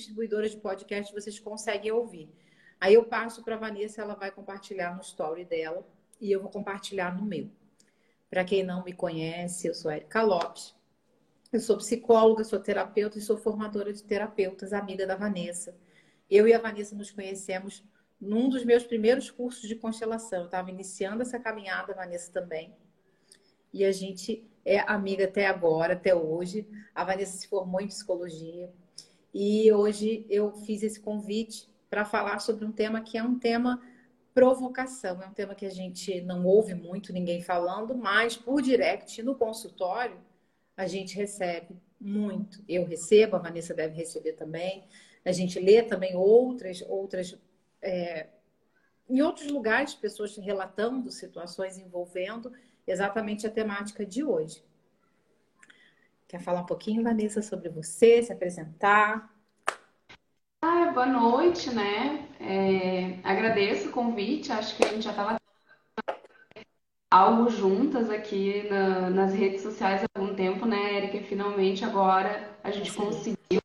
distribuidoras de podcast vocês conseguem ouvir. Aí eu passo para a Vanessa, ela vai compartilhar no story dela e eu vou compartilhar no meu. Para quem não me conhece, eu sou Erika Lopes. Eu sou psicóloga, sou terapeuta e sou formadora de terapeutas, amiga da Vanessa. Eu e a Vanessa nos conhecemos num dos meus primeiros cursos de constelação. Eu estava iniciando essa caminhada, a Vanessa também. E a gente é amiga até agora, até hoje. A Vanessa se formou em psicologia. E hoje eu fiz esse convite para falar sobre um tema que é um tema provocação. É um tema que a gente não ouve muito ninguém falando, mas por direct no consultório a gente recebe muito. Eu recebo, a Vanessa deve receber também. A gente lê também outras, outras é, em outros lugares, pessoas relatando situações envolvendo exatamente a temática de hoje. Quer falar um pouquinho, Vanessa, sobre você, se apresentar? Ah, boa noite, né? É, agradeço o convite, acho que a gente já estava algo juntas aqui na, nas redes sociais há algum tempo, né, Erika? E finalmente agora a gente Sim. conseguiu.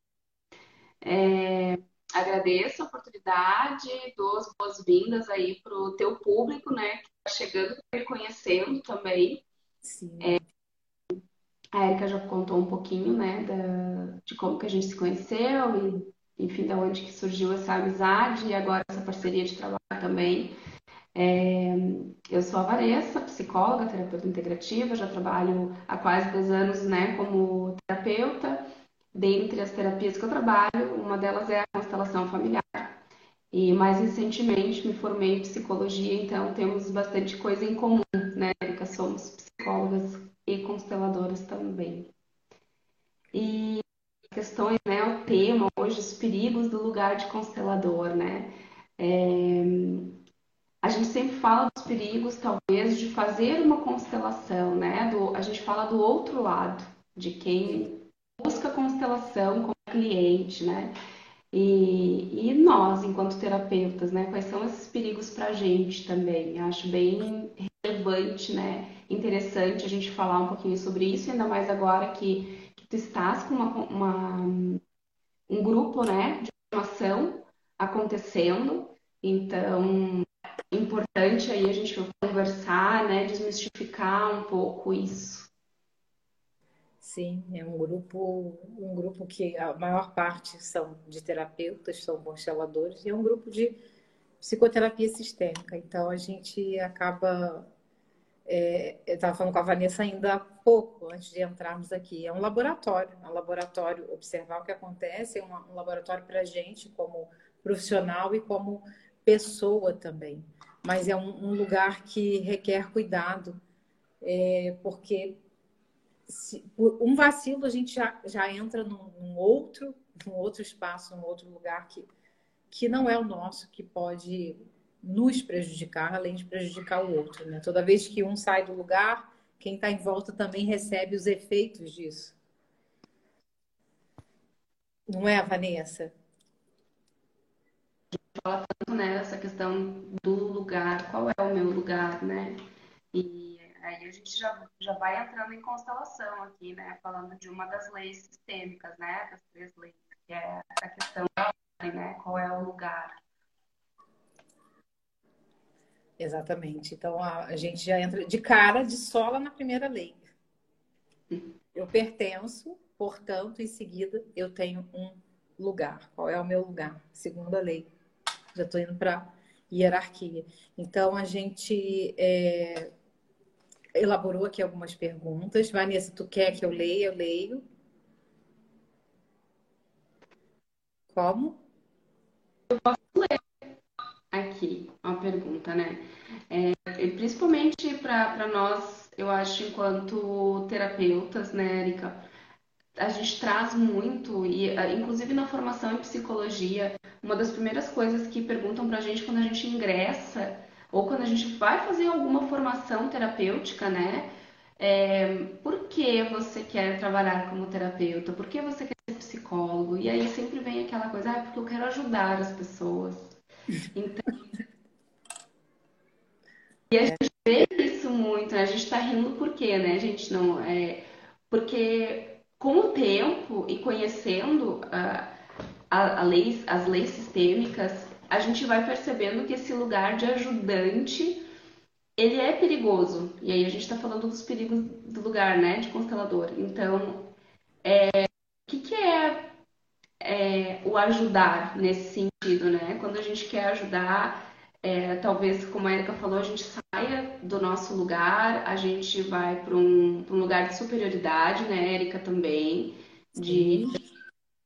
É, agradeço a oportunidade, dou as boas-vindas aí para o teu público, né, que está chegando e conhecendo também. Sim. É, a Erika já contou um pouquinho, né, da, de como que a gente se conheceu e enfim, da onde que surgiu essa amizade e agora essa parceria de trabalho também. É, eu sou a Vanessa, psicóloga, terapeuta integrativa, já trabalho há quase dois anos né, como terapeuta. Dentre as terapias que eu trabalho, uma delas é a constelação familiar. E mais recentemente me formei em psicologia, então temos bastante coisa em comum, né, Erika? Somos psicólogas e consteladoras também. E questões, né, o tema hoje, os perigos do lugar de constelador, né? É, a gente sempre fala dos perigos, talvez, de fazer uma constelação, né? Do, a gente fala do outro lado, de quem busca constelação como cliente, né? E, e nós, enquanto terapeutas, né? Quais são esses perigos para a gente também? Acho bem relevante, né? Interessante a gente falar um pouquinho sobre isso, ainda mais agora que tu estás com uma, uma, um grupo né, de formação acontecendo, então importante aí a gente conversar, né, desmistificar um pouco isso. Sim, é um grupo, um grupo que a maior parte são de terapeutas, são consteladores, e é um grupo de psicoterapia sistêmica. Então a gente acaba é, eu estava falando com a Vanessa ainda há pouco, antes de entrarmos aqui. É um laboratório, é um laboratório, observar o que acontece, é um, um laboratório para a gente, como profissional e como pessoa também. Mas é um, um lugar que requer cuidado, é, porque se, um vacilo a gente já, já entra num, num, outro, num outro espaço, num outro lugar que, que não é o nosso, que pode nos prejudicar, além de prejudicar o outro. Né? Toda vez que um sai do lugar, quem está em volta também recebe os efeitos disso. Não é, Vanessa? Fala tanto né, questão do lugar, qual é o meu lugar, né? E aí a gente já, já vai entrando em constelação aqui, né? Falando de uma das leis sistêmicas, né? Das três leis, que é a questão da ordem, né? Qual é o lugar. Exatamente. Então a, a gente já entra de cara, de sola na primeira lei. Eu pertenço, portanto, em seguida eu tenho um lugar. Qual é o meu lugar? Segunda lei. Já estou indo para hierarquia. Então a gente é, elaborou aqui algumas perguntas. Vanessa, tu quer que eu leia? Eu leio. Como? Eu posso ler aqui uma pergunta, né? É, principalmente para nós, eu acho, enquanto terapeutas, né, Erika? A gente traz muito, e inclusive na formação em psicologia, uma das primeiras coisas que perguntam para a gente quando a gente ingressa, ou quando a gente vai fazer alguma formação terapêutica, né? É, por que você quer trabalhar como terapeuta? Por que você quer ser psicólogo? E aí sempre vem aquela coisa, ah, porque eu quero ajudar as pessoas. Então, e a gente vê isso muito, né? A gente tá rindo por quê, né? A gente não. É, porque com o tempo e conhecendo a, a, a leis, as leis sistêmicas, a gente vai percebendo que esse lugar de ajudante ele é perigoso. E aí a gente está falando dos perigos do lugar, né, de constelador. Então, é, o que, que é, é, o ajudar nesse sentido, né? Quando a gente quer ajudar, é, talvez, como a Erika falou, a gente saia do nosso lugar, a gente vai para um, um, lugar de superioridade, né, Erika também, de,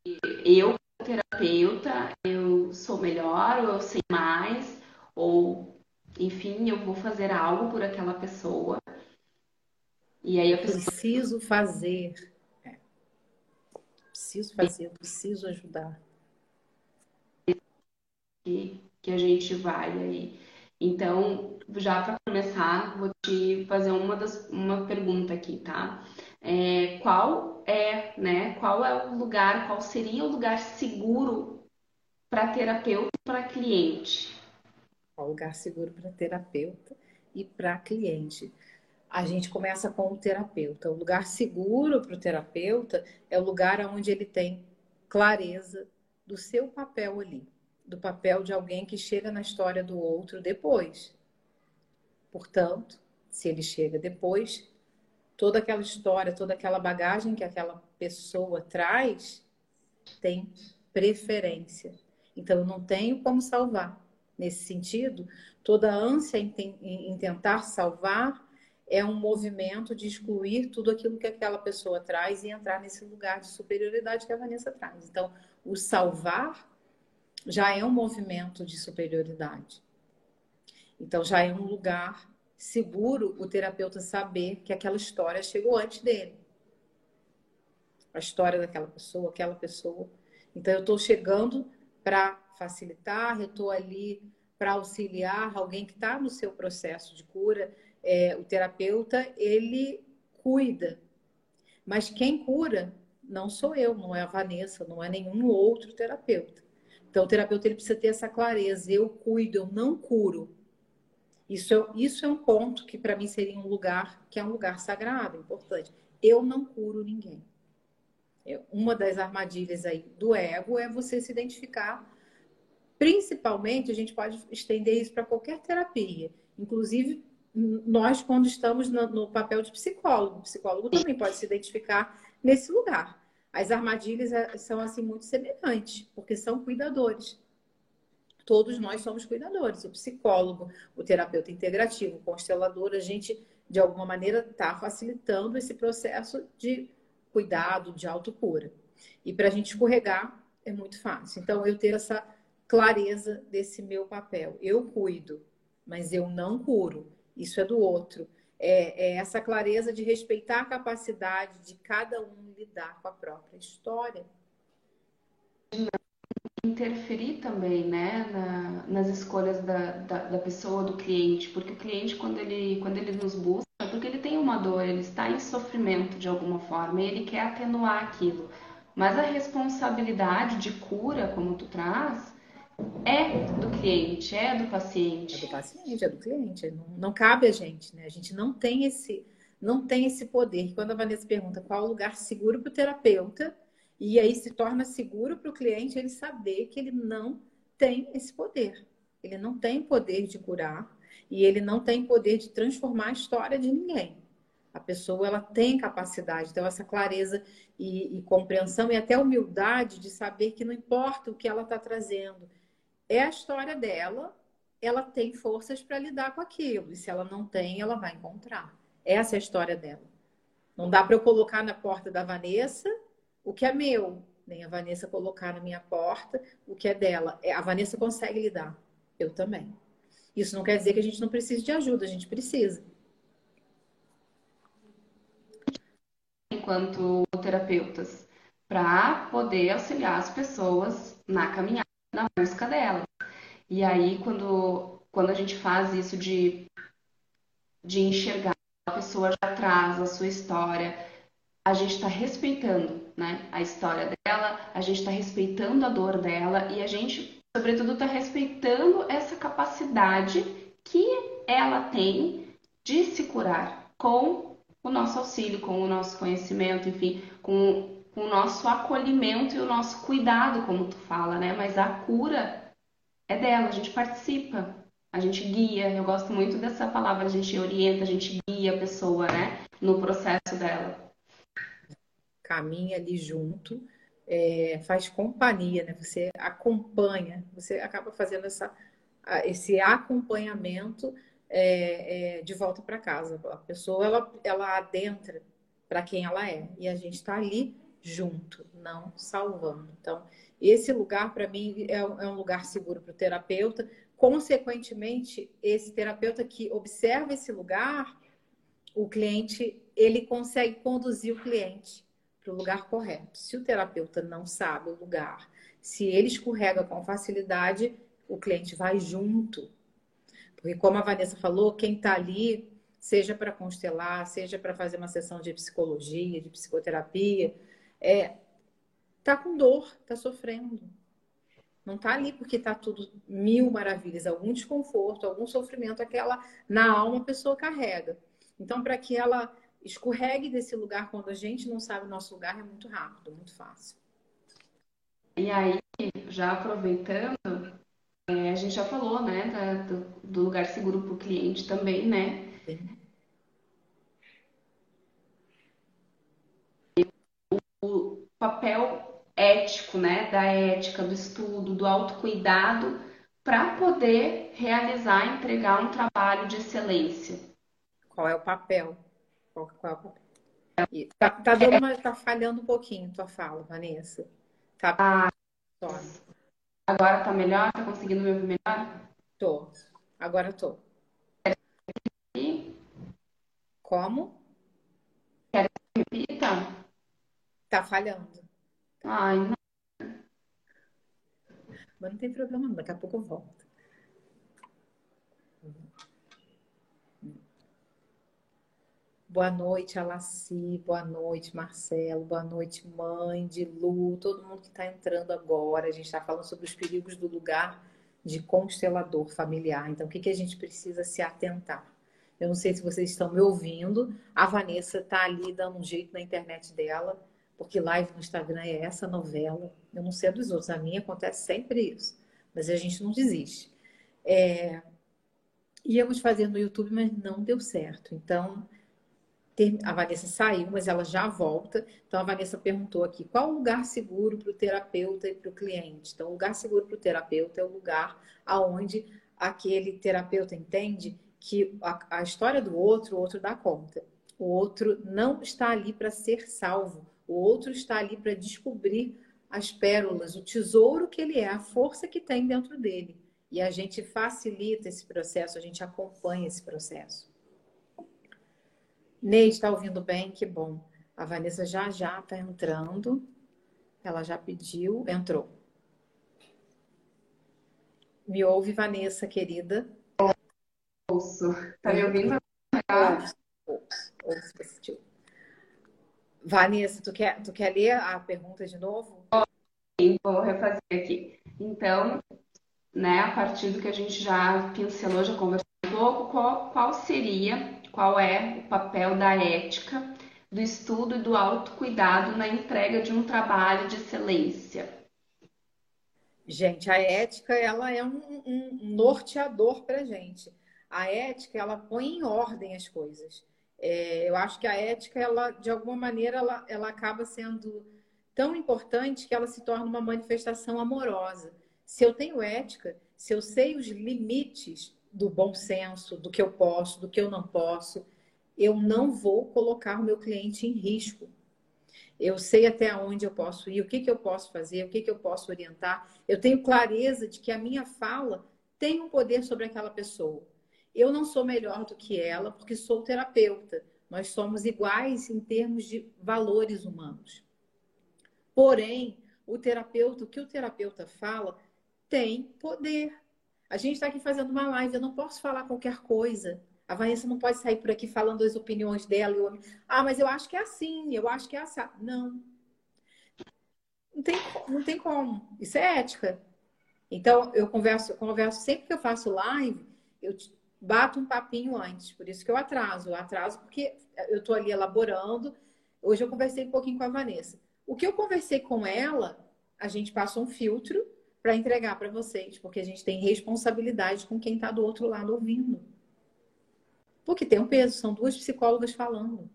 de eu terapeuta, eu sou melhor, ou eu sei mais, ou enfim, eu vou fazer algo por aquela pessoa. E aí a pessoa... Preciso fazer. É. Preciso fazer, preciso ajudar. Que, que a gente vai aí. Então, já para começar, vou te fazer uma, das, uma pergunta aqui, tá? É, qual é, né? Qual é o lugar, qual seria o lugar seguro para terapeuta e para cliente? Qual lugar seguro para terapeuta e para cliente? A gente começa com o terapeuta. O lugar seguro para o terapeuta é o lugar onde ele tem clareza do seu papel ali, do papel de alguém que chega na história do outro depois. Portanto, se ele chega depois, toda aquela história, toda aquela bagagem que aquela pessoa traz tem preferência. Então, eu não tenho como salvar. Nesse sentido, toda ânsia em, tentar salvar é um movimento de excluir tudo aquilo que aquela pessoa traz e entrar nesse lugar de superioridade que a Vanessa traz. Então, o salvar já é um movimento de superioridade. Então, já é um lugar seguro o terapeuta saber que aquela história chegou antes dele. A história daquela pessoa, aquela pessoa. Então, eu estou chegando para facilitar, eu estou ali para auxiliar alguém que está no seu processo de cura. É, o terapeuta, ele cuida. Mas quem cura não sou eu, não é a Vanessa, não é nenhum outro terapeuta. Então, o terapeuta ele precisa ter essa clareza. Eu cuido, eu não curo. Isso é, isso é um ponto que para mim seria um lugar que é um lugar sagrado, importante. Eu não curo ninguém. É, uma das armadilhas aí do ego é você se identificar. Principalmente, a gente pode estender isso para qualquer terapia. Inclusive, nós, quando estamos no, no papel de psicólogo, o psicólogo também pode se identificar nesse lugar. As armadilhas é, são assim muito semelhantes, porque são cuidadores todos nós somos cuidadores. O psicólogo, o terapeuta integrativo, o constelador, a gente, de alguma maneira, está facilitando esse processo de cuidado, de autocura. E para a gente escorregar é muito fácil. Então, eu ter essa clareza desse meu papel. Eu cuido, mas eu não curo. Isso é do outro. É, é essa clareza de respeitar a capacidade de cada um lidar com a própria história interferir também, né, na, nas escolhas da, da, da, pessoa, do cliente, porque o cliente, quando ele, quando ele nos busca, é porque ele tem uma dor, ele está em sofrimento de alguma forma, e ele quer atenuar aquilo. Mas a responsabilidade de cura, como tu traz, é do cliente, é do paciente. É do paciente, é do cliente. Não, não cabe a gente, né? A gente não tem esse, não tem esse poder. Quando a Vanessa pergunta qual é o lugar seguro para o terapeuta, e aí se torna seguro para o cliente ele saber que ele não tem esse poder. Ele não tem poder de curar e ele não tem poder de transformar a história de ninguém. A pessoa ela tem capacidade, então essa clareza e, e compreensão e até humildade de saber que não importa o que ela está trazendo, é a história dela, ela tem forças para lidar com aquilo. E se ela não tem, ela vai encontrar. Essa é a história dela. Não dá para eu colocar na porta da Vanessa o que é meu, nem a Vanessa colocar na minha porta o que é dela. É, a Vanessa consegue lidar, eu também. Isso não quer dizer que a gente não precise de ajuda, a gente precisa. Enquanto terapeutas, para poder auxiliar as pessoas na caminhada, na busca dela. E aí, quando, quando a gente faz isso de, de enxergar, a pessoa já traz a sua história, a gente está respeitando né, a história dela, a gente está respeitando a dor dela e a gente, sobretudo, está respeitando essa capacidade que ela tem de se curar com o nosso auxílio, com o nosso conhecimento, enfim, com, com o nosso acolhimento e o nosso cuidado, como tu fala, né? Mas a cura é dela, a gente participa, a gente guia. Eu gosto muito dessa palavra, a gente orienta, a gente guia a pessoa, né? No processo dela. Caminha ali junto, é, faz companhia, né? Você acompanha, você acaba fazendo essa, esse acompanhamento é, é, de volta para casa. A pessoa ela, ela adentra para quem ela é e a gente está ali junto, não salvando. Então, esse lugar para mim é, é, um lugar seguro para o terapeuta. Consequentemente, esse terapeuta que observa esse lugar, o cliente ele consegue conduzir o cliente para o lugar correto. Se o terapeuta não sabe o lugar, se ele escorrega com facilidade, o cliente vai junto porque, como a Vanessa falou, quem está ali, seja para constelar, seja para fazer uma sessão de psicologia, de psicoterapia, é, tá com dor, está sofrendo. Não está ali porque está tudo mil maravilhas, algum desconforto, algum sofrimento, aquela na alma a pessoa carrega. Então, para que ela escorregue desse lugar quando a gente não sabe o nosso lugar, é muito rápido, muito fácil. E aí, já aproveitando, é, a gente já falou, né, da, do, do, lugar seguro para o cliente também, né? O, o papel ético, né, da ética, do estudo, do autocuidado, para poder realizar, entregar um trabalho de excelência. Qual é o papel? Qual, qual é o papel? Tá, tá, dando uma, tá falhando um pouquinho tua fala, Vanessa. Tá. Ah, Agora tá melhor? Tá conseguindo me ouvir melhor? Tô. Agora tô. Como? Quer que repita? Tá falhando. Ai, não. Mas não tem problema, daqui a pouco eu volto. Boa noite, Alaci. Boa noite, Marcelo. Boa noite, mãe de Lu. Todo mundo que está entrando agora. A gente está falando sobre os perigos do lugar de constelador familiar. Então, o que, que a gente precisa se atentar? Eu não sei se vocês estão me ouvindo. A Vanessa está ali dando um jeito na internet dela, porque live no Instagram é essa novela. Eu não sei a dos outros. A minha acontece sempre isso. Mas a gente não desiste. É... Íamos fazer no YouTube, mas não deu certo. Então a Vanessa saiu, mas ela já volta. Então a Vanessa perguntou aqui: qual o lugar seguro para o terapeuta e para o cliente? Então, o lugar seguro para o terapeuta é o lugar aonde aquele terapeuta entende que a, a história do outro, o outro dá conta. O outro não está ali para ser salvo. O outro está ali para descobrir as pérolas, o tesouro que ele é, a força que tem dentro dele. E a gente facilita esse processo, a gente acompanha esse processo. Ney está ouvindo bem, que bom. A Vanessa já já está entrando. Ela já pediu, entrou. Me ouve, Vanessa, querida? Ouço. Está me ouvindo? Ouço, ouço, ouço Vanessa, tu quer, tu quer ler a pergunta de novo? Sim, vou refazer aqui. Então, né, a partir do que a gente já pincelou, já conversou um pouco, qual, qual seria qual é o papel da ética, do estudo e do autocuidado na entrega de um trabalho de excelência? Gente, a ética ela é um, um norteador para gente. A ética ela põe em ordem as coisas. É, eu acho que a ética ela, de alguma maneira, ela, ela acaba sendo tão importante que ela se torna uma manifestação amorosa. Se eu tenho ética, se eu sei os limites do bom senso, do que eu posso, do que eu não posso, eu não vou colocar o meu cliente em risco. Eu sei até onde eu posso ir, o que, que eu posso fazer, o que, que eu posso orientar. Eu tenho clareza de que a minha fala tem um poder sobre aquela pessoa. Eu não sou melhor do que ela porque sou terapeuta. Nós somos iguais em termos de valores humanos. Porém, o terapeuta, o que o terapeuta fala, tem poder. A gente está aqui fazendo uma live, eu não posso falar qualquer coisa. A Vanessa não pode sair por aqui falando as opiniões dela. Eu... Ah, mas eu acho que é assim, eu acho que é assim. Não. Não tem, não tem como. Isso é ética. Então, eu converso, converso sempre que eu faço live, eu bato um papinho antes. Por isso que eu atraso. Eu atraso porque eu estou ali elaborando. Hoje eu conversei um pouquinho com a Vanessa. O que eu conversei com ela, a gente passa um filtro para entregar para vocês, porque a gente tem responsabilidade com quem está do outro lado ouvindo. Porque tem um peso, são duas psicólogas falando.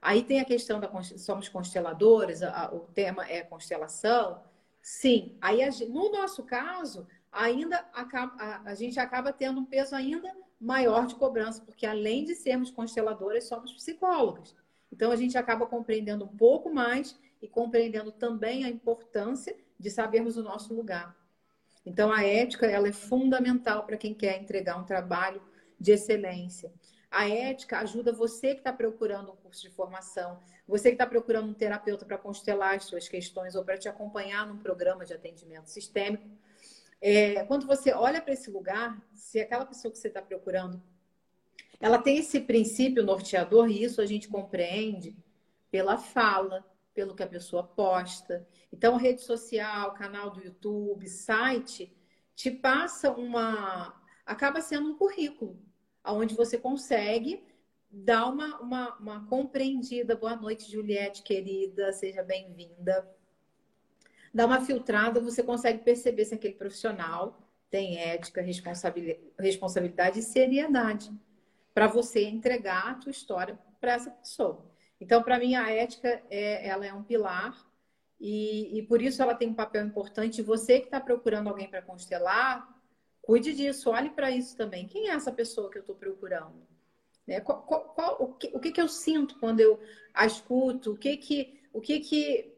Aí tem a questão da somos consteladoras, a, o tema é constelação. Sim, aí a, no nosso caso, ainda a, a gente acaba tendo um peso ainda maior de cobrança, porque além de sermos consteladoras, somos psicólogas. Então a gente acaba compreendendo um pouco mais e compreendendo também a importância de sabermos o nosso lugar. Então a ética ela é fundamental para quem quer entregar um trabalho de excelência. A ética ajuda você que está procurando um curso de formação, você que está procurando um terapeuta para constelar as suas questões ou para te acompanhar num programa de atendimento sistêmico. É, quando você olha para esse lugar, se aquela pessoa que você está procurando, ela tem esse princípio norteador, e isso a gente compreende pela fala, pelo que a pessoa posta. Então, rede social, canal do YouTube, site, te passa uma. acaba sendo um currículo onde você consegue dar uma, uma, uma compreendida. Boa noite, Juliette, querida, seja bem-vinda. Dá uma filtrada, você consegue perceber se aquele profissional tem ética, responsabilidade e seriedade para você entregar a tua história para essa pessoa. Então, para mim, a ética é, ela é um pilar e, e, por isso ela tem um papel importante. Você que está procurando alguém para constelar, Cuide disso, olhe para isso também. Quem é essa pessoa que eu estou procurando? Né? Qual, qual, qual, o, que, o que, que eu sinto quando eu a escuto? O que que, o que, que,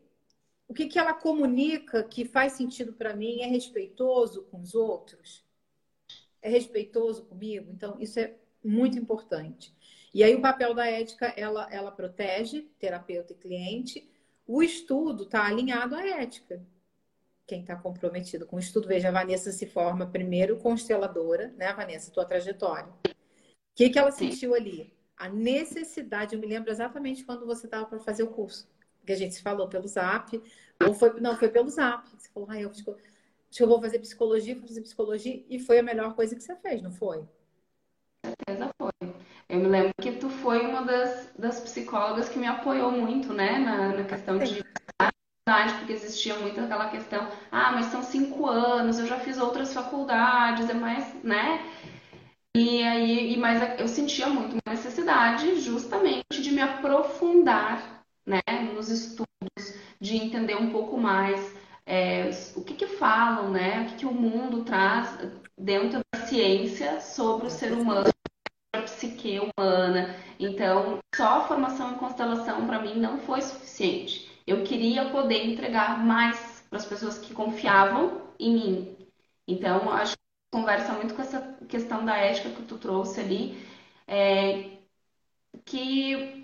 o que, que ela comunica que faz sentido para mim? É respeitoso com os outros? É respeitoso comigo? Então, isso é muito importante. E aí, o papel da ética, ela, ela protege terapeuta e cliente. O estudo está alinhado à ética quem está comprometido com o estudo. Veja, a Vanessa se forma primeiro consteladora, né, Vanessa, tua trajetória. O que, que ela sentiu ali? A necessidade, eu me lembro exatamente quando você estava para fazer o curso, que a gente se falou pelo zap, ou foi, não, foi pelo zap. Você falou, ah, eu, acho que eu vou fazer psicologia, vou fazer psicologia, e foi a melhor coisa que você fez, não foi? Com certeza foi. Eu me lembro que tu foi uma das, das psicólogas que me apoiou muito, né, na, na questão de porque existia muito aquela questão, ah, mas são cinco anos, eu já fiz outras faculdades, é mais, né? E aí, e, mas eu sentia muito uma necessidade justamente de me aprofundar, né, nos estudos, de entender um pouco mais é, o que que falam, né, o que que o mundo traz dentro da ciência sobre o ser humano, a psique humana. Então, só a formação em constelação para mim não foi suficiente. Eu queria poder entregar mais para as pessoas que confiavam em mim. Então, acho que conversa muito com essa questão da ética que tu trouxe ali, é, que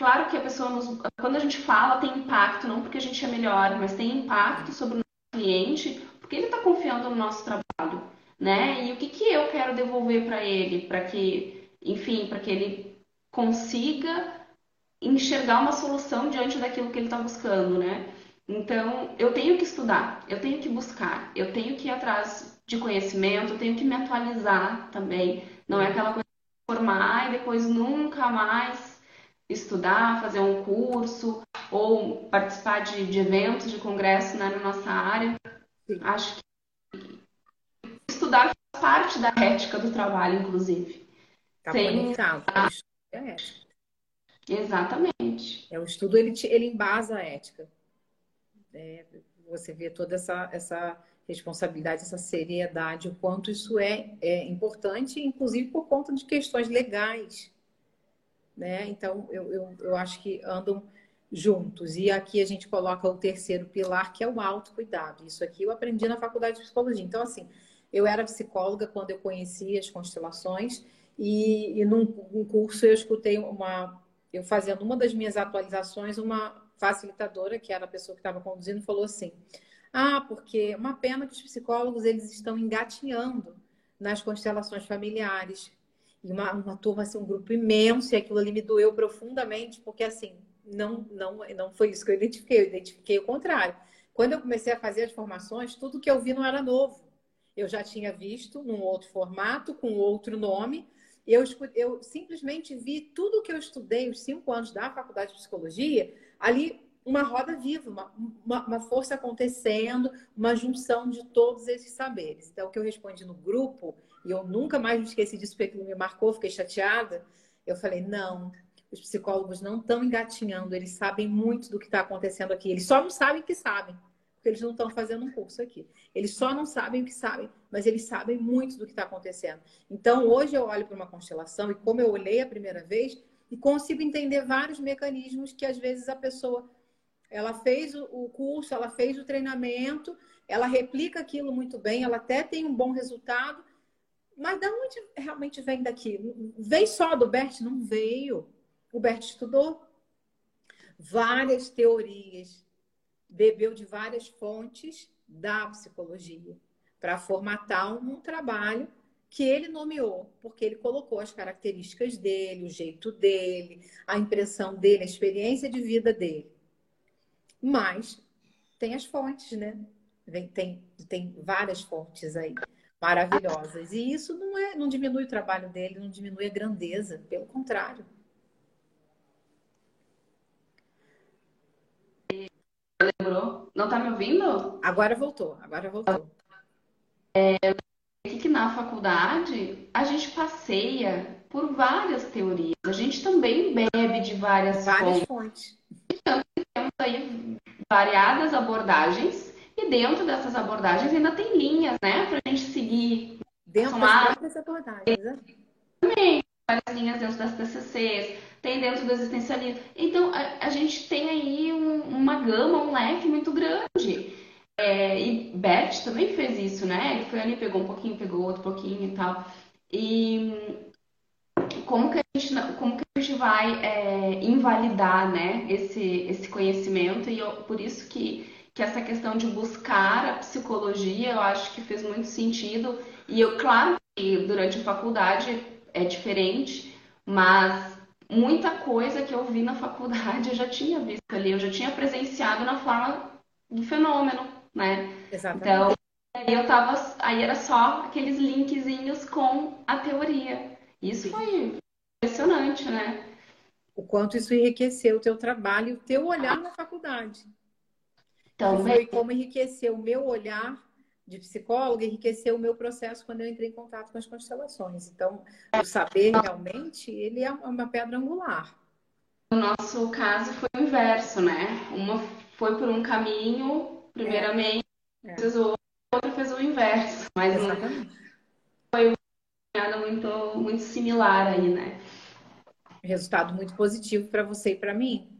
claro que a pessoa nos, quando a gente fala tem impacto, não porque a gente é melhor, mas tem impacto sobre o nosso cliente, porque ele está confiando no nosso trabalho, né? E o que que eu quero devolver para ele, para que, enfim, para que ele consiga enxergar uma solução diante daquilo que ele está buscando, né? Então, eu tenho que estudar, eu tenho que buscar, eu tenho que ir atrás de conhecimento, eu tenho que me atualizar também. Não é aquela coisa de formar e depois nunca mais estudar, fazer um curso ou participar de, de eventos, de congresso né, na nossa área. Sim. Acho que estudar faz parte da ética do trabalho, inclusive. Tá Sem... É ética. Exatamente. É, o estudo ele, ele embasa a ética. É, você vê toda essa, essa responsabilidade, essa seriedade, o quanto isso é, é importante, inclusive por conta de questões legais. Né? Então, eu, eu, eu acho que andam juntos. E aqui a gente coloca o terceiro pilar, que é o autocuidado. Isso aqui eu aprendi na faculdade de psicologia. Então, assim, eu era psicóloga quando eu conheci as constelações, e, e num, curso eu escutei uma, eu fazendo uma das minhas atualizações, uma facilitadora, que era a pessoa que estava conduzindo, falou assim: Ah, porque uma pena que os psicólogos eles estão engatinhando nas constelações familiares. E uma, uma turma, assim, um grupo imenso, e aquilo ali me doeu profundamente, porque assim, não, não, não foi isso que eu identifiquei, eu identifiquei o contrário. Quando eu comecei a fazer as formações, tudo que eu vi não era novo. Eu já tinha visto num outro formato, com outro nome, eu, eu simplesmente vi tudo que eu estudei, os cinco anos da faculdade de psicologia, ali uma roda viva, uma, uma, uma, força acontecendo, uma junção de todos esses saberes. Então, o que eu respondi no grupo, e eu nunca mais me esqueci disso porque ele me marcou, fiquei chateada. Eu falei: não, os psicólogos não estão engatinhando, eles sabem muito do que está acontecendo aqui. Eles só não sabem que sabem, porque eles não estão fazendo um curso aqui. Eles só não sabem o que sabem, mas eles sabem muito do que está acontecendo. Então, hoje eu olho para uma constelação e como eu olhei a primeira vez, e consigo entender vários mecanismos que às vezes a pessoa ela fez o curso, ela fez o treinamento, ela replica aquilo muito bem, ela até tem um bom resultado, mas de onde realmente vem daqui? Vem só do Bert? Não veio. O Bert estudou várias teorias, bebeu de várias fontes da psicologia para formatar um, um trabalho que ele nomeou, porque ele colocou as características dele, o jeito dele, a impressão dele, a experiência de vida dele. Mas tem as fontes, né? Tem, tem várias fontes aí maravilhosas. E isso não é, não diminui o trabalho dele, não diminui a grandeza, pelo contrário. Lembrou? Não tá me ouvindo? Agora voltou, agora voltou. É, que na faculdade a gente passeia por várias teorias. A gente também bebe de várias, várias fontes. fontes. Então, temos aí variadas abordagens dentro dessas abordagens ainda tem linhas, né, para a gente seguir. Dentro das próprias abordagens, né? Também, várias linhas dentro das TCCs, tem dentro do existencialismo. Então, a, a gente tem aí um, uma gama, um leque muito grande. É, e Bert também fez isso, né? Ele foi ali, pegou um pouquinho, pegou outro pouquinho e tal. E como que a gente, como que a gente vai é, invalidar, né, esse, esse conhecimento? E eu, por isso que, que essa questão de buscar a psicologia, eu acho que fez muito sentido. E eu, claro que durante a faculdade é diferente, mas muita coisa que eu vi na faculdade eu já tinha visto ali, eu já tinha presenciado na forma do fenômeno né? Exatamente. Então, aí eu tava, aí era só aqueles linkzinhos com a teoria. Isso Sim. foi impressionante, né? O quanto isso enriqueceu o teu trabalho o teu olhar na faculdade. Então, foi como enriqueceu o meu olhar de psicóloga, enriqueceu o meu processo quando eu entrei em contato com as constelações. Então, o saber realmente, ele é uma pedra angular. No nosso caso foi o inverso, né? Uma foi por um caminho Primeiramente, é. fez o outro fez o inverso, mas Exatamente. foi uma caminhada muito, muito similar aí, né? Resultado muito positivo para você e para mim.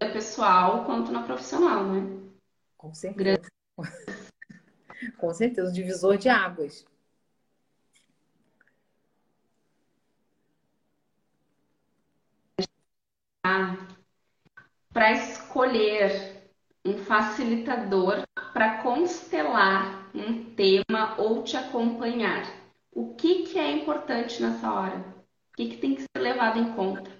Vida pessoal quanto na profissional, né? Com certeza. Grande... Com certeza, divisor de águas. Ah, para escolher um facilitador para constelar um tema ou te acompanhar. O que, que é importante nessa hora? O que, que tem que ser levado em conta?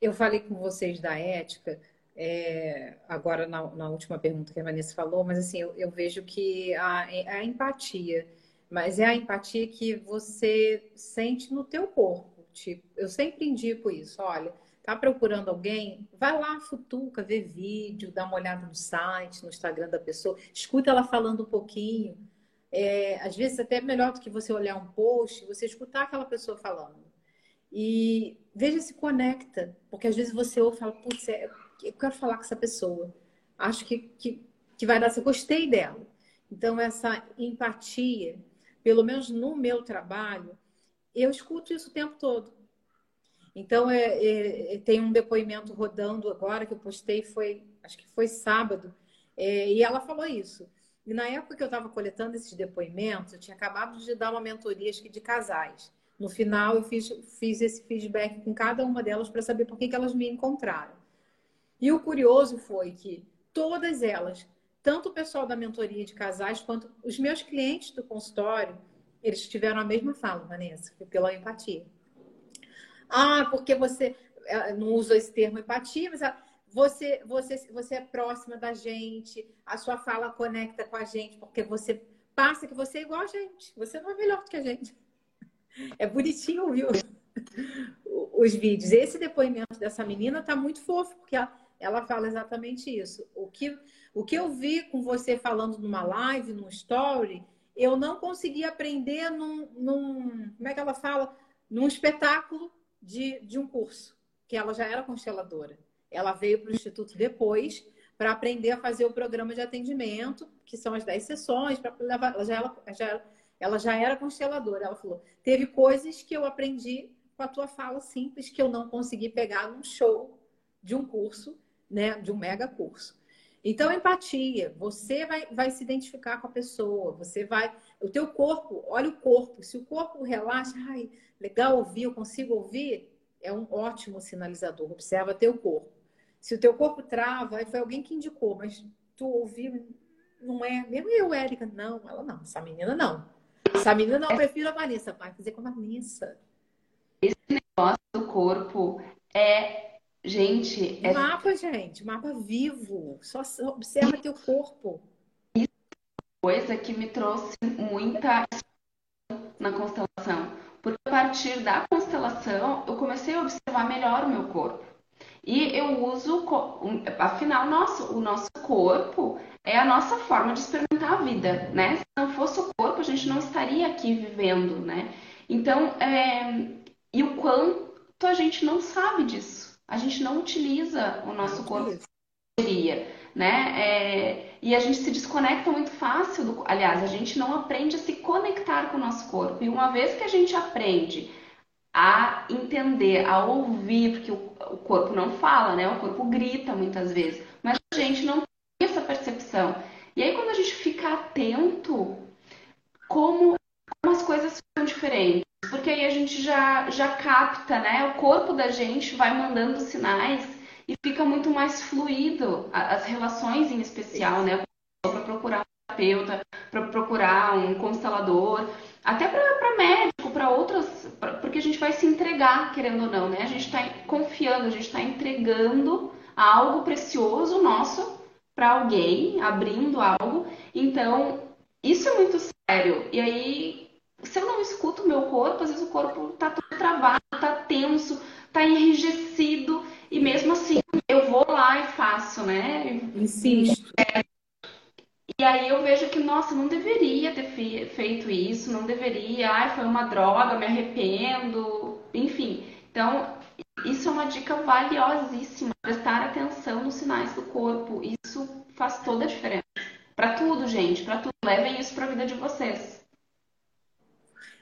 Eu falei com vocês da ética, é, agora na, na, última pergunta que a Vanessa falou, mas assim, eu, eu vejo que a, a, empatia, mas é a empatia que você sente no teu corpo. Tipo, eu sempre indico isso, olha, Tá procurando alguém? Vai lá, futuca, vê vídeo, dá uma olhada no site, no Instagram da pessoa, escuta ela falando um pouquinho. É, às vezes até é melhor do que você olhar um post, você escutar aquela pessoa falando. E veja se conecta, porque às vezes você ouve e fala, putz, é, eu quero falar com essa pessoa. Acho que, que, que vai dar, eu gostei dela. Então, essa empatia, pelo menos no meu trabalho, eu escuto isso o tempo todo. Então, é, é, é, tem um depoimento rodando agora que eu postei, foi, acho que foi sábado, é, e ela falou isso. E na época que eu estava coletando esses depoimentos, eu tinha acabado de dar uma mentoria acho que de casais. No final, eu fiz, fiz esse feedback com cada uma delas para saber por que, que elas me encontraram. E o curioso foi que todas elas, tanto o pessoal da mentoria de casais quanto os meus clientes do consultório, eles tiveram a mesma fala, Vanessa, pela empatia. Ah, porque você eh, não usa esse termo empatia, mas você, você, você é próxima da gente, a sua fala conecta com a gente, porque você passa que você é igual a gente. Você não é melhor do que a gente. É bonitinho, viu? Os vídeos. Esse depoimento dessa menina tá muito fofo, porque ela, fala exatamente isso. O que, o que eu vi com você falando numa live, num story, eu não consegui aprender num, num como é que ela fala? Num espetáculo de, de um curso, que ela já era consteladora. Ela veio para o Instituto depois para aprender a fazer o programa de atendimento, que são as 10 sessões, para levar. Ela já, ela, já, ela já era consteladora. Ela falou: teve coisas que eu aprendi com a tua fala simples que eu não consegui pegar num show de um curso, né? De um mega curso. Então, empatia. Você vai, vai se identificar com a pessoa. Você vai. O teu corpo, olha o corpo. Se o corpo relaxa, ai, legal ouvir, eu consigo ouvir, é um ótimo sinalizador. Observa teu corpo. Se o teu corpo trava, foi alguém que indicou, mas tu ouviu, não é. Mesmo eu, Érica, não, ela não, essa menina não. Essa menina não, eu prefiro a Vanessa, vai fazer com a Vanessa. Esse negócio do corpo é, gente. É... Mapa, gente, mapa vivo. Só observa teu corpo. Isso é coisa que me trouxe muita na constelação. Porque a partir da constelação, eu comecei a observar melhor o meu corpo. E eu uso, afinal, nosso, o nosso corpo é a nossa forma de experimentar a vida, né? Se não fosse o corpo, a gente não estaria aqui vivendo, né? Então, é... e o quanto a gente não sabe disso. A gente não utiliza o nosso corpo seria, né? É... E a gente se desconecta muito fácil. Do... Aliás, a gente não aprende a se conectar com o nosso corpo. E uma vez que a gente aprende a entender, a ouvir, porque o, o corpo não fala, né? O corpo grita muitas vezes, mas a gente não E aí quando a gente fica atento, como, como as coisas ficam diferentes, porque aí a gente já, já capta, né? O corpo da gente vai mandando sinais e fica muito mais fluido as relações em especial, né? Para procurar um terapeuta, para procurar um constelador, até para médico, para outras, pra, porque a gente vai se entregar, querendo ou não, né? A gente está confiando, a gente está entregando algo precioso nosso para alguém, abrindo algo. Então, isso é muito sério. E aí, se eu não escuto o meu corpo, às vezes o corpo está todo travado, está tenso, está enrijecido, e mesmo assim eu vou lá e faço, né? Insisto. É, e aí eu vejo que, nossa, não deveria ter feito isso, não deveria, ai, foi uma droga, me arrependo, enfim. Então, isso é uma dica valiosíssima, prestar atenção nos sinais do corpo. Isso faz toda a diferença. Para tudo, gente, para tudo. Levem isso para a vida de vocês.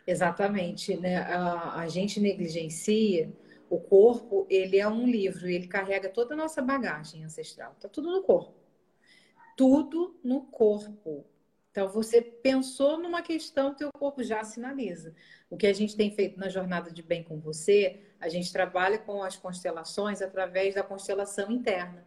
Exatamente, né? A, a gente negligencia o corpo, ele é um livro, ele carrega toda a nossa bagagem ancestral. Tá tudo no corpo tudo no corpo. Então, você pensou numa questão, teu corpo já sinaliza. O que a gente tem feito na jornada de bem com você, a gente trabalha com as constelações através da constelação interna.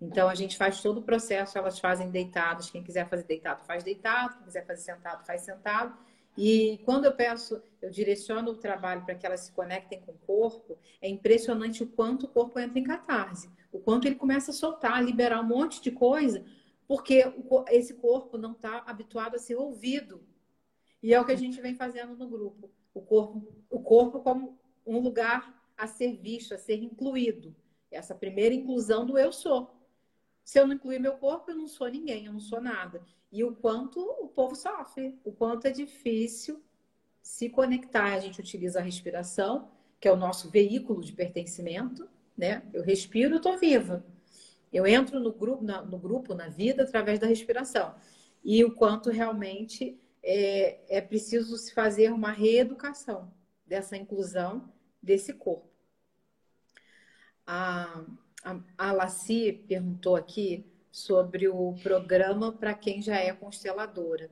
Então, a gente faz todo o processo, elas fazem deitados. Quem quiser fazer deitado, faz deitado. Quem quiser fazer sentado, faz sentado. E quando eu peço, eu direciono o trabalho para que elas se conectem com o corpo, é impressionante o quanto o corpo entra em catarse. O quanto ele começa a soltar, a liberar um monte de coisa porque esse corpo não está habituado a ser ouvido. E é o que a gente vem fazendo no grupo. O corpo, o corpo como um lugar a ser visto, a ser incluído. Essa primeira inclusão do eu sou. Se eu não incluir meu corpo, eu não sou ninguém, eu não sou nada. E o quanto o povo sofre, o quanto é difícil se conectar. A gente utiliza a respiração, que é o nosso veículo de pertencimento, né? Eu respiro, estou viva. Eu entro no grupo, na, no grupo, na vida, através da respiração. E o quanto realmente é, é preciso se fazer uma reeducação dessa inclusão desse corpo. A, a, Laci perguntou aqui sobre o programa para quem já é consteladora.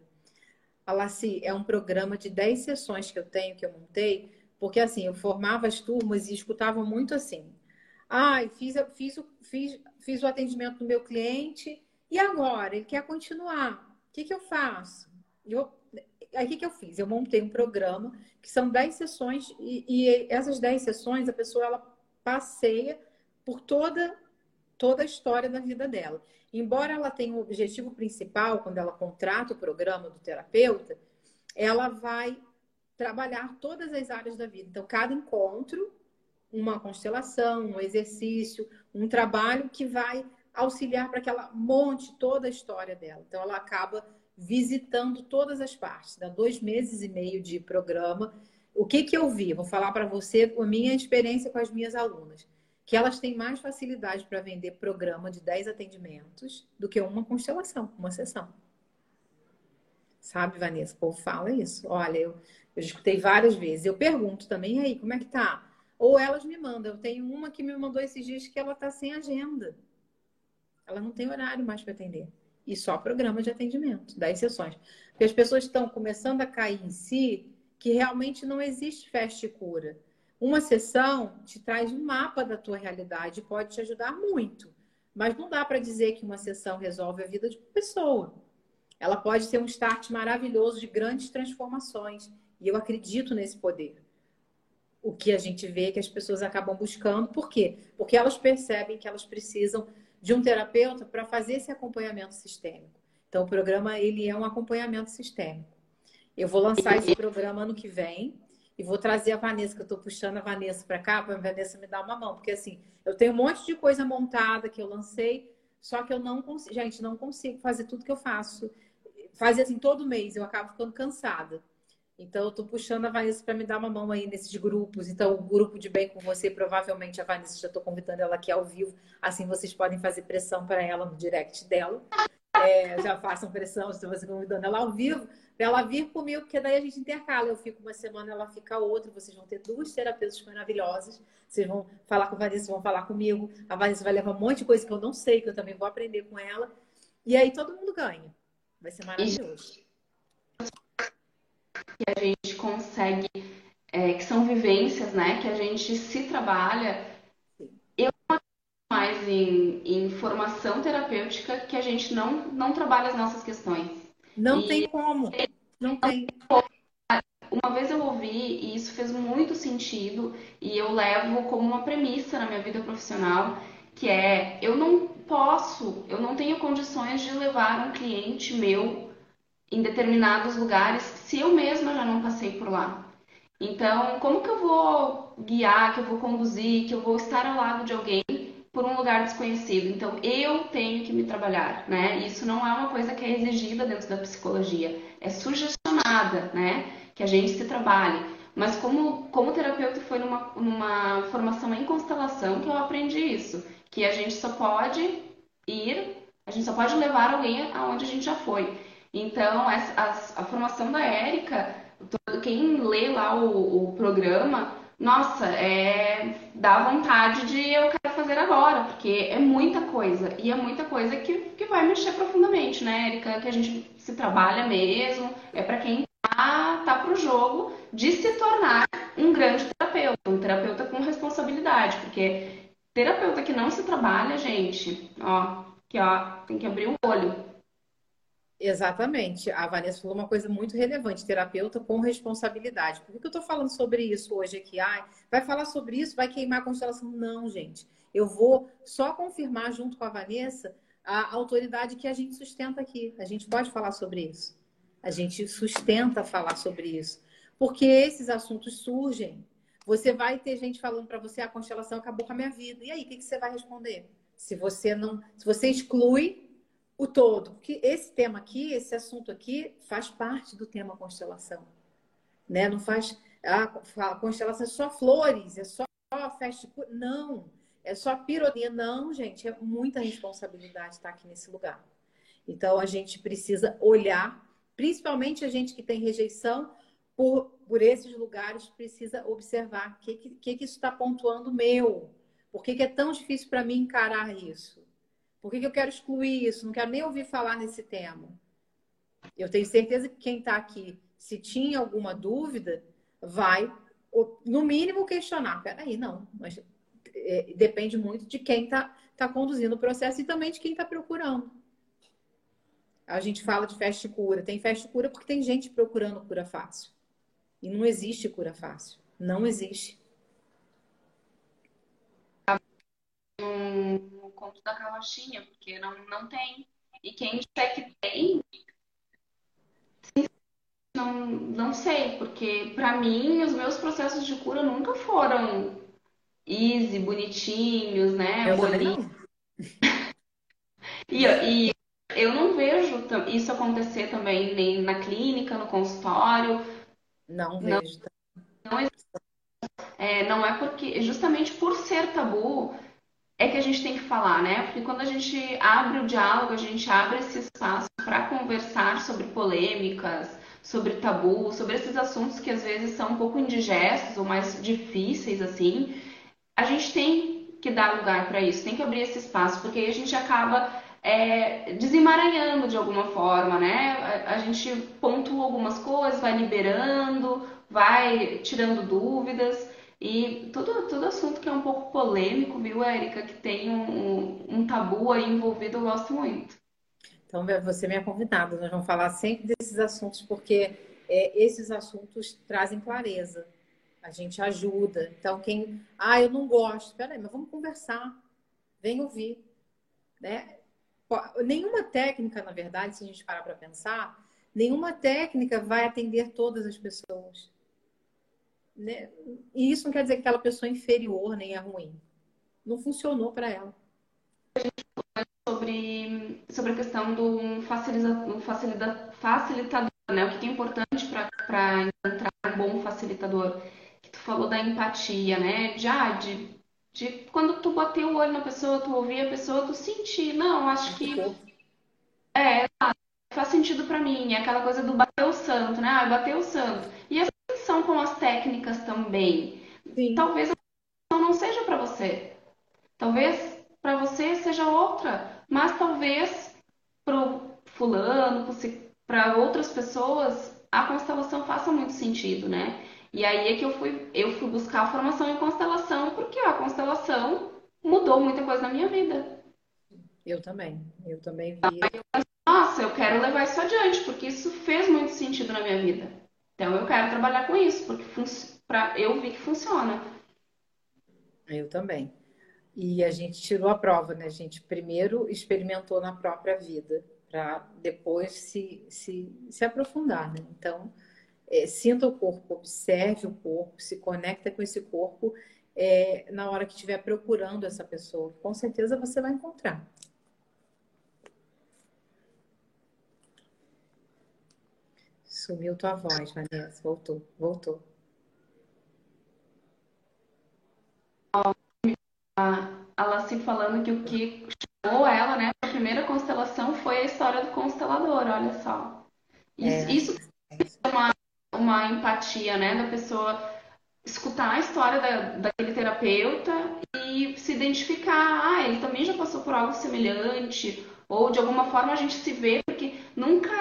A Laci, é um programa de 10 sessões que eu tenho, que eu montei, porque assim, eu formava as turmas e escutava muito assim. Ai, fiz, fiz, fiz, fiz o atendimento do meu cliente e agora ele quer continuar. O que, que eu faço? Eu, aí o que, que eu fiz? Eu montei um programa que são 10 sessões e, e essas 10 sessões a pessoa ela passeia por toda, toda a história da vida dela. Embora ela tenha um objetivo principal, quando ela contrata o programa do terapeuta, ela vai trabalhar todas as áreas da vida. Então, cada encontro uma constelação, um exercício, um trabalho que vai auxiliar para que ela monte toda a história dela. Então, ela acaba visitando todas as partes. Dá dois meses e meio de programa. O que, que eu vi? Vou falar para você a minha experiência com as minhas alunas. Que elas têm mais facilidade para vender programa de 10 atendimentos do que uma constelação, uma sessão. Sabe, Vanessa? O povo fala isso. Olha, eu, eu escutei várias vezes. Eu pergunto também, aí, como é que tá? Ou elas me mandam. Eu tenho uma que me mandou esses dias que ela tá sem agenda. Ela não tem horário mais para atender. E só programa de atendimento, 10 sessões. Porque as pessoas estão começando a cair em si que realmente não existe festa e cura. Uma sessão te traz um mapa da tua realidade e pode te ajudar muito. Mas não dá para dizer que uma sessão resolve a vida de uma pessoa. Ela pode ser um start maravilhoso de grandes transformações. E eu acredito nesse poder. O que a gente vê é que as pessoas acabam buscando. Por quê? Porque elas percebem que elas precisam de um terapeuta para fazer esse acompanhamento sistêmico. Então, o programa ele é um acompanhamento sistêmico. Eu vou lançar esse programa ano que vem e vou trazer a Vanessa, que eu estou puxando a Vanessa para cá, para a Vanessa me dar uma mão, porque assim, eu tenho um monte de coisa montada que eu lancei, só que eu não consigo, gente, não consigo fazer tudo que eu faço. Fazer assim todo mês, eu acabo ficando cansada. Então, eu estou puxando a Vanessa para me dar uma mão aí nesses grupos. Então, o grupo de bem com você, provavelmente a Vanessa já estou convidando ela aqui ao vivo. Assim, vocês podem fazer pressão para ela no direct dela. É, já façam pressão, estou você convidando ela ao vivo, para ela vir comigo, porque daí a gente intercala. Eu fico uma semana, ela fica outra. Vocês vão ter duas terapeutas maravilhosas. Vocês vão falar com a Vanessa, vão falar comigo. A Vanessa vai levar um monte de coisa que eu não sei, que eu também vou aprender com ela. E aí todo mundo ganha. Vai ser maravilhoso que a gente consegue, é, que são vivências, né? Que a gente se trabalha. Mais em, em formação terapêutica que a gente não, não trabalha as nossas questões. Não e tem como. Não tem. Uma vez eu ouvi e isso fez muito sentido e eu levo como uma premissa na minha vida profissional, que é eu não posso, eu não tenho condições de levar um cliente meu em determinados lugares se eu mesma já não passei por lá. Então, como que eu vou guiar, que eu vou conduzir, que eu vou estar ao lado de alguém por um lugar desconhecido? Então, eu tenho que me trabalhar, né? Isso não é uma coisa que é exigida dentro da psicologia, é sugestionada, né? Que a gente se trabalhe. Mas como, como terapeuta foi numa, numa formação em constelação que eu aprendi isso, que a gente só pode ir, a gente só pode levar alguém aonde a gente já foi. Então, a, a, a formação da Érica, quem lê lá o, o programa, nossa, é, dá vontade de eu quero fazer agora, porque é muita coisa. E é muita coisa que, que vai mexer profundamente, né, Érica? Que a gente se trabalha mesmo, é para quem tá, tá pro jogo de se tornar um grande terapeuta, um terapeuta com responsabilidade, porque terapeuta que não se trabalha, gente, ó, que ó, tem que abrir o olho. Exatamente. A Vanessa falou uma coisa muito relevante, terapeuta com responsabilidade. Por que eu estou falando sobre isso hoje aqui? Ai, vai falar sobre isso, vai queimar a constelação? Não, gente. Eu vou só confirmar junto com a Vanessa a autoridade que a gente sustenta aqui. A gente pode falar sobre isso. A gente sustenta falar sobre isso. Porque esses assuntos surgem. Você vai ter gente falando para você a constelação acabou com a minha vida. E aí, o que, que você vai responder? Se você não, se você exclui o todo. Porque esse tema aqui, esse assunto aqui, faz parte do tema constelação. Né? Não faz. A, constelação é só flores, é só festa. Não, é só pirotecnia. Não, gente, é muita responsabilidade estar aqui nesse lugar. Então a gente precisa olhar, principalmente a gente que tem rejeição por, por esses lugares, precisa observar o que, que, que isso está pontuando meu. Por que, que é tão difícil para mim encarar isso? Por que, que eu quero excluir isso? Não quero nem ouvir falar nesse tema. Eu tenho certeza que quem está aqui, se tinha alguma dúvida, vai, no mínimo, questionar. Peraí, não, mas é, depende muito de quem está tá conduzindo o processo e também de quem está procurando. A gente fala de festa cura. Tem festa cura porque tem gente procurando cura fácil. E não existe cura fácil. Não existe. Conto da carrochinha, porque não, não tem. E quem disser que tem, não, não sei, porque para mim os meus processos de cura nunca foram easy, bonitinhos, né? Eu Bolinhos. E, e eu não vejo isso acontecer também nem na clínica, no consultório. Não vejo. Não, não, é, não é porque, justamente por ser tabu, é que a gente tem que falar, né? Porque quando a gente abre o diálogo, a gente abre esse espaço para conversar sobre polêmicas, sobre tabu, sobre esses assuntos que às vezes são um pouco indigestos ou mais difíceis, assim, a gente tem que dar lugar para isso, tem que abrir esse espaço, porque aí a gente acaba é, desemaranhando de alguma forma, né? A, a gente pontua algumas coisas, vai liberando, vai tirando dúvidas. E todo, todo assunto que é um pouco polêmico, viu, Érica, que tem um, um, tabu aí envolvido, eu gosto muito. Então, você é minha convidada. Nós vamos falar sempre desses assuntos, porque é, esses assuntos trazem clareza. A gente ajuda. Então, quem. Ah, eu não gosto. Peraí, mas vamos conversar. Vem ouvir. Né? Nenhuma técnica, na verdade, se a gente parar para pensar, nenhuma técnica vai atender todas as pessoas. Né? E isso não quer dizer que aquela pessoa é inferior nem é ruim. Não funcionou para ela. Sobre, sobre a questão do facilita, facilita, facilitador, né? O que é importante para encontrar um bom facilitador. Que tu falou da empatia, né? De, ah, de, de quando tu bater o olho na pessoa, tu ouvir a pessoa, tu sentir. Não, acho que. É, faz sentido para mim. É aquela coisa do bater o santo, né? Ah, bater o santo. E as são com as técnicas também. Sim. Talvez a não seja para você. Talvez para você seja outra, mas talvez para fulano, para outras pessoas, a constelação faça muito sentido, né? E aí é que eu fui, eu fui buscar a formação em constelação, porque a constelação mudou muita coisa na minha vida. Eu também, eu também vi. Eu, nossa, eu quero levar isso adiante, porque isso fez muito sentido na minha vida. Então eu quero trabalhar com isso, porque pra, eu vi que funciona. Eu também. E a gente tirou a prova, né? A gente primeiro experimentou na própria vida, para depois se, se, se aprofundar, né? Então, é, sinta o corpo, observe o corpo, se conecta com esse corpo é, na hora que estiver procurando essa pessoa. Com certeza você vai encontrar. Sumiu tua voz, Vanessa. Voltou, voltou. A Laci falando que o que chamou ela, né, a primeira constelação foi a história do constelador, olha só. Isso, é. isso é uma, uma empatia, né, da pessoa escutar a história da, daquele terapeuta e se identificar, ah, ele também já passou por algo semelhante, ou de alguma forma a gente se vê, porque nunca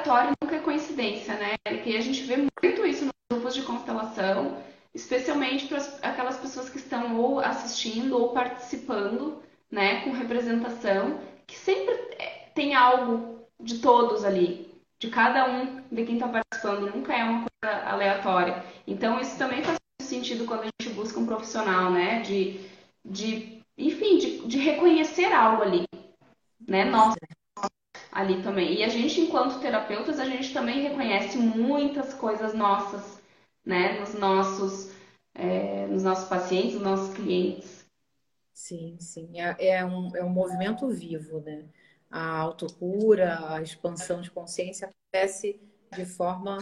aleatório, nunca é coincidência, né? E a gente vê muito isso nos grupos de constelação, especialmente para aquelas pessoas que estão ou assistindo ou participando, né, com representação, que sempre é, tem algo de todos ali, de cada um de quem está participando, nunca é uma coisa aleatória. Então isso também faz sentido quando a gente busca um profissional, né, de, de enfim, de, de reconhecer algo ali, né, nossa ali também. E a gente, enquanto terapeutas, a gente também reconhece muitas coisas nossas, né, nos nossos, é, nos nossos pacientes, nos nossos clientes. Sim, sim. É, é, um, é um movimento vivo, né? A autocura, a expansão de consciência acontece de forma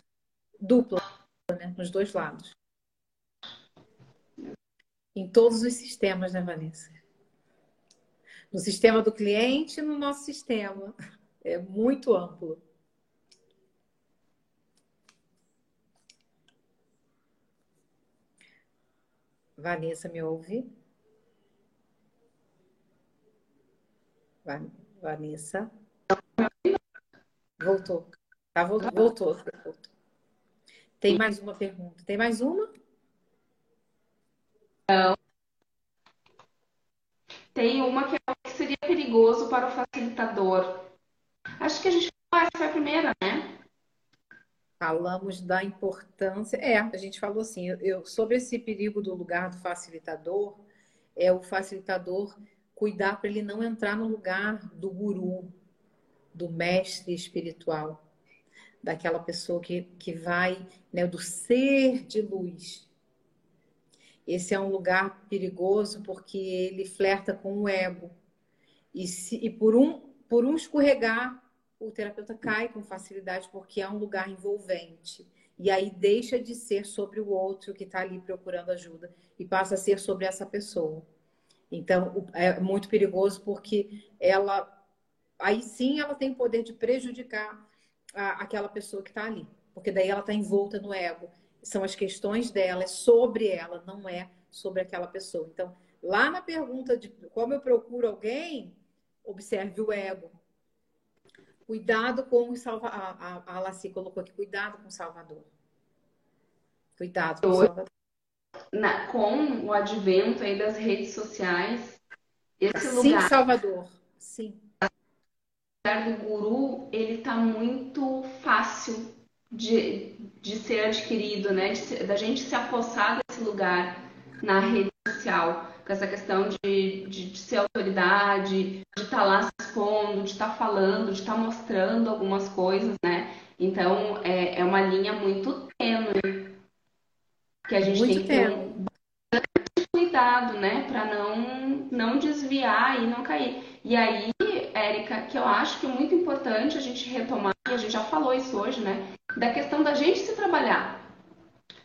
dupla, né? Nos dois lados. Em todos os sistemas, né, Vanessa? No sistema do cliente e no nosso sistema é muito amplo. Vanessa, me ouve? Vanessa? Voltou. Tá, voltou, voltou. Tem mais uma pergunta? Tem mais uma? Não. Tem uma que seria perigoso para o facilitador Acho que a gente essa foi a primeira, né? Falamos da importância. É, a gente falou assim, eu, sobre esse perigo do lugar do facilitador, é o facilitador cuidar para ele não entrar no lugar do guru, do mestre espiritual, daquela pessoa que, que vai, né, do ser de luz. esse é um lugar perigoso porque ele flerta com o ego. E, se, e por, um, por um escorregar, o terapeuta cai com facilidade porque é um lugar envolvente. E aí deixa de ser sobre o outro que está ali procurando ajuda e passa a ser sobre essa pessoa. Então, é muito perigoso porque ela, aí sim, ela tem o poder de prejudicar a, aquela pessoa que está ali, porque daí ela está envolta no ego. São as questões dela, é sobre ela, não é sobre aquela pessoa. Então, lá na pergunta de como eu procuro alguém, observe o ego. Cuidado com o Salvador. A, a, a Laci colocou aqui, cuidado com o Salvador. Cuidado com o Salvador. Na, com o advento aí das redes sociais, esse Sim, lugar. Salvador. Sim. lugar do guru, ele tá muito fácil de, de ser adquirido, né? De, da gente se apossar desse lugar na rede social com essa questão de, de, de ser autoridade, de estar tá lá se expondo, de estar tá falando, de estar tá mostrando algumas coisas, né? Então, é, é uma linha muito tênue que a gente muito tem que ter um bastante cuidado, né? Para não, não desviar e não cair. E aí, Érica, que eu acho que é muito importante a gente retomar, e a gente já falou isso hoje, né? Da questão da gente se trabalhar.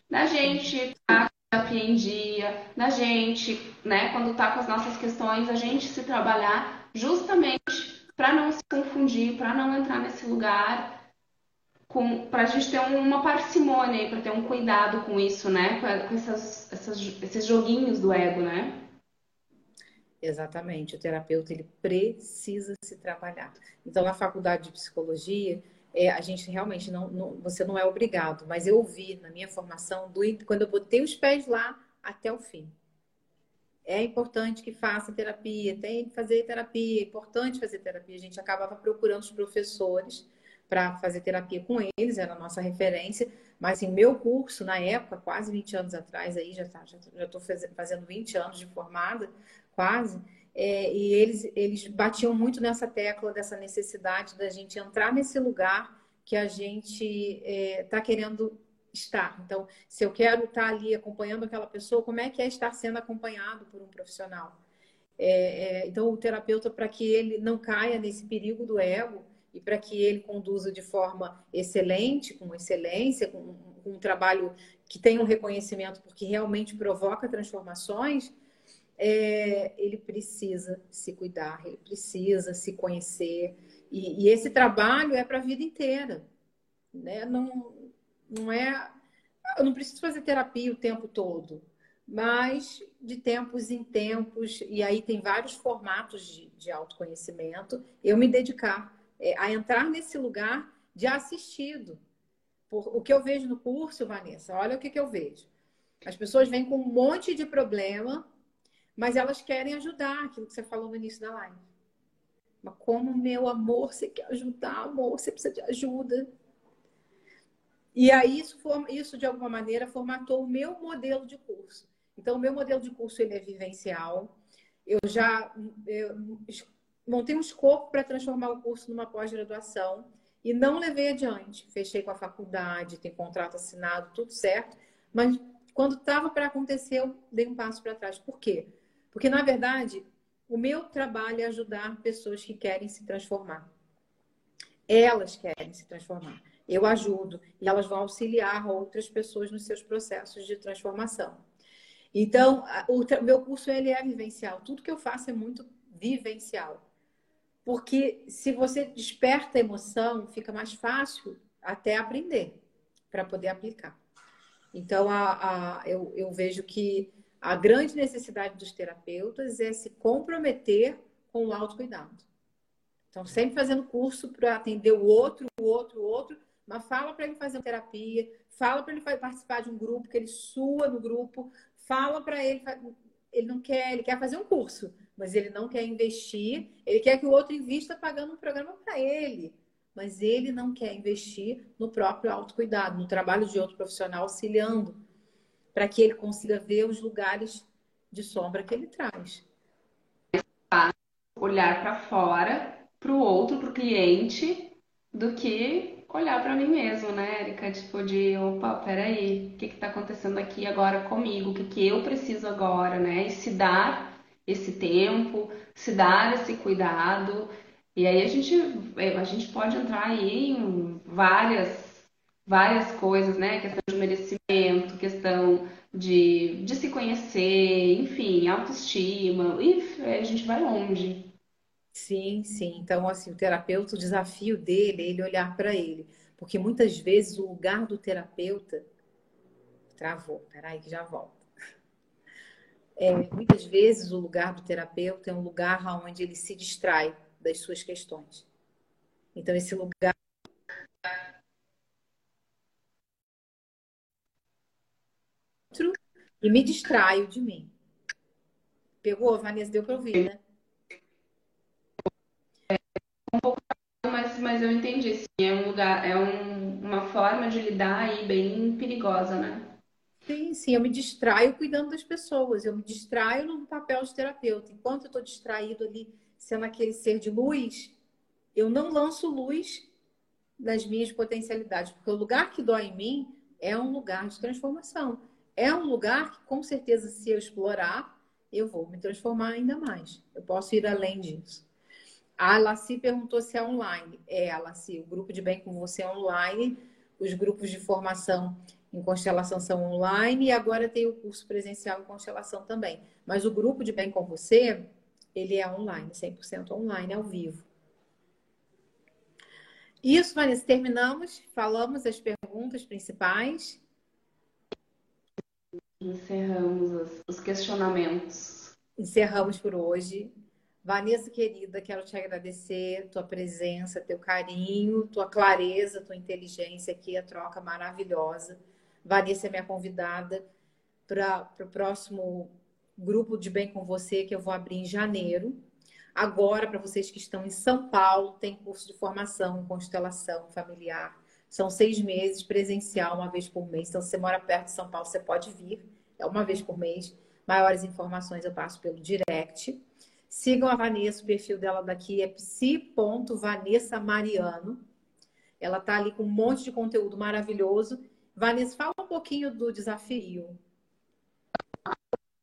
Da gente tá terapia em dia, da gente, né, quando tá com as nossas questões, a gente se trabalhar justamente para não se confundir, para não entrar nesse lugar para a gente ter uma parcimônia, para ter um cuidado com isso, né? Com, essas, essas, esses joguinhos do ego, né? Exatamente. O terapeuta ele precisa se trabalhar. Então, na faculdade de psicologia, é, a gente realmente não, não, você não é obrigado, mas eu ouvi na minha formação, do, quando eu botei os pés lá até o fim. É importante que faça terapia, tem que fazer terapia, é importante fazer terapia. A gente acabava procurando os professores para fazer terapia com eles, era a nossa referência. Mas em assim, meu curso, na época, quase 20 anos atrás, aí já tá, já estou fazendo 20 anos de formada, quase, é, e eles, eles batiam muito nessa tecla dessa necessidade da gente entrar nesse lugar que a gente está é, querendo estar. Então, se eu quero estar ali acompanhando aquela pessoa, como é que é estar sendo acompanhado por um profissional? É, é então, o terapeuta, para que ele não caia nesse perigo do ego e para que ele conduza de forma excelente, com excelência, com, com um trabalho que tenha um reconhecimento, porque realmente provoca transformações, é, ele precisa se cuidar, ele precisa se conhecer. E, e esse trabalho é para a vida inteira. Né? Não, não é. Eu não preciso fazer terapia o tempo todo, mas de tempos em tempos, e aí tem vários formatos de, de autoconhecimento, eu me dedicar é, a entrar nesse lugar de assistido. Por, o que eu vejo no curso, Vanessa, olha o que, que eu vejo. As pessoas vêm com um monte de problema mas elas querem ajudar, aquilo que você falou no início da live. Mas como, meu amor, você quer ajudar, amor, você precisa de ajuda. E aí isso, isso de alguma maneira formatou o meu modelo de curso. Então, o meu modelo de curso ele é vivencial. Eu já eu montei um escopo para transformar o curso numa pós-graduação e não levei adiante. Fechei com a faculdade, tem contrato assinado, tudo certo. Mas quando estava para acontecer, eu dei um passo para trás. Por quê? Porque, na verdade, o meu trabalho é ajudar pessoas que querem se transformar. Elas querem se transformar. Eu ajudo e elas vão auxiliar outras pessoas nos seus processos de transformação. Então, o meu curso ele é vivencial. Tudo que eu faço é muito vivencial. Porque se você desperta a emoção, fica mais fácil até aprender para poder aplicar. Então, a, a, eu, eu vejo que a grande necessidade dos terapeutas é se comprometer com o autocuidado. Então, sempre fazendo curso para atender o outro, o outro, o outro, mas fala para ele fazer terapia, fala para ele participar de um grupo, que ele sua no grupo, fala para ele, ele não quer, ele quer fazer um curso, mas ele não quer investir, ele quer que o outro invista pagando um programa para ele, mas ele não quer investir no próprio autocuidado, no trabalho de outro profissional auxiliando para que ele consiga ver os lugares de sombra que ele traz. Olhar para fora, para o outro, para o cliente, do que olhar para mim mesmo, né, Erika? Tipo, de, opa, peraí, o que que tá acontecendo aqui agora comigo? O que que eu preciso agora, né? E se dar esse tempo, se dar esse cuidado. E aí a gente, a gente pode entrar aí em várias, várias coisas, né? Questão de merecimento, questão de, de se conhecer, enfim, autoestima, e a gente vai longe. Sim, sim. Então, assim, o terapeuta, o desafio dele é ele olhar para ele. Porque muitas vezes o lugar do terapeuta. Travou, peraí que já volta. É, muitas vezes o lugar do terapeuta é um lugar onde ele se distrai das suas questões. Então, esse lugar. E me distraio de mim. Pegou, Vanessa? Deu para ouvir, né? um pouco, mas, mas eu entendi, sim. É um lugar, é um, uma forma de lidar aí bem perigosa, né? Sim, sim, eu me distraio cuidando das pessoas, eu me distraio no papel de terapeuta. Enquanto eu estou distraído ali, sendo aquele ser de luz, eu não lanço luz nas minhas potencialidades, porque o lugar que dói em mim é um lugar de transformação. É um lugar que, com certeza, se eu explorar, eu vou me transformar ainda mais. Eu posso ir além disso. A Laci perguntou se é online. É, Laci, o grupo de bem com você é online, os grupos de formação em constelação são online e agora tem o curso presencial em constelação também. Mas o grupo de bem com você, ele é online, 100% online, ao vivo. Isso, Vanessa, terminamos, falamos as perguntas principais. Encerramos os questionamentos. Encerramos por hoje. Vanessa, querida, quero te agradecer tua presença, teu carinho, tua clareza, tua inteligência aqui, a troca maravilhosa. Vanessa é minha convidada para o próximo grupo de Bem com Você, que eu vou abrir em janeiro. Agora, para vocês que estão em São Paulo, tem curso de formação em constelação familiar. São seis meses, presencial, uma vez por mês. Então, se você mora perto de São Paulo, você pode vir. É uma vez por mês. Maiores informações eu passo pelo direct. Sigam a Vanessa, o perfil dela daqui é psi.vanessa.mariano. Ela tá ali com um monte de conteúdo maravilhoso. Vanessa, fala um pouquinho do desafio.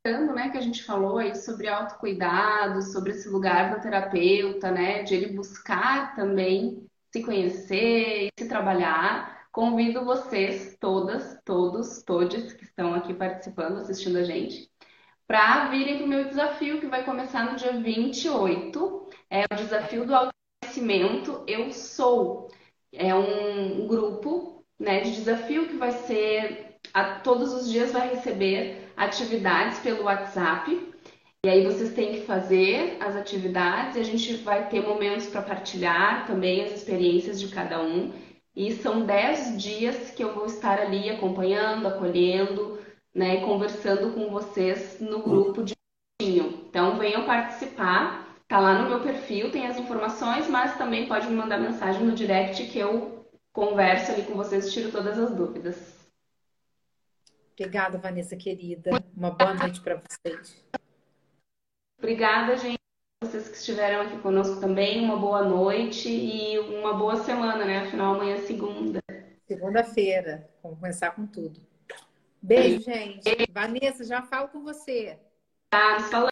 Né, que a gente falou aí sobre autocuidado, sobre esse lugar do terapeuta, né, de ele buscar também se conhecer e se trabalhar. Convido vocês, todas, todos, todos que estão aqui participando, assistindo a gente, para virem para o meu desafio, que vai começar no dia 28. É o desafio do autoconhecimento Eu Sou. É um grupo né, de desafio que vai ser a, todos os dias vai receber atividades pelo WhatsApp. E aí vocês têm que fazer as atividades e a gente vai ter momentos para partilhar também as experiências de cada um. E são 10 dias que eu vou estar ali acompanhando, acolhendo, né, conversando com vocês no grupo de Então venham participar, tá lá no meu perfil, tem as informações, mas também pode me mandar mensagem no direct que eu converso ali com vocês tiro todas as dúvidas. Obrigada, Vanessa querida. Uma boa noite para vocês. Obrigada, gente. Vocês que estiveram aqui conosco também, uma boa noite e uma boa semana, né? Afinal, amanhã é segunda. Segunda-feira. Vamos começar com tudo. Beijo, gente. Vanessa, já falo com você. Tá, nos falamos.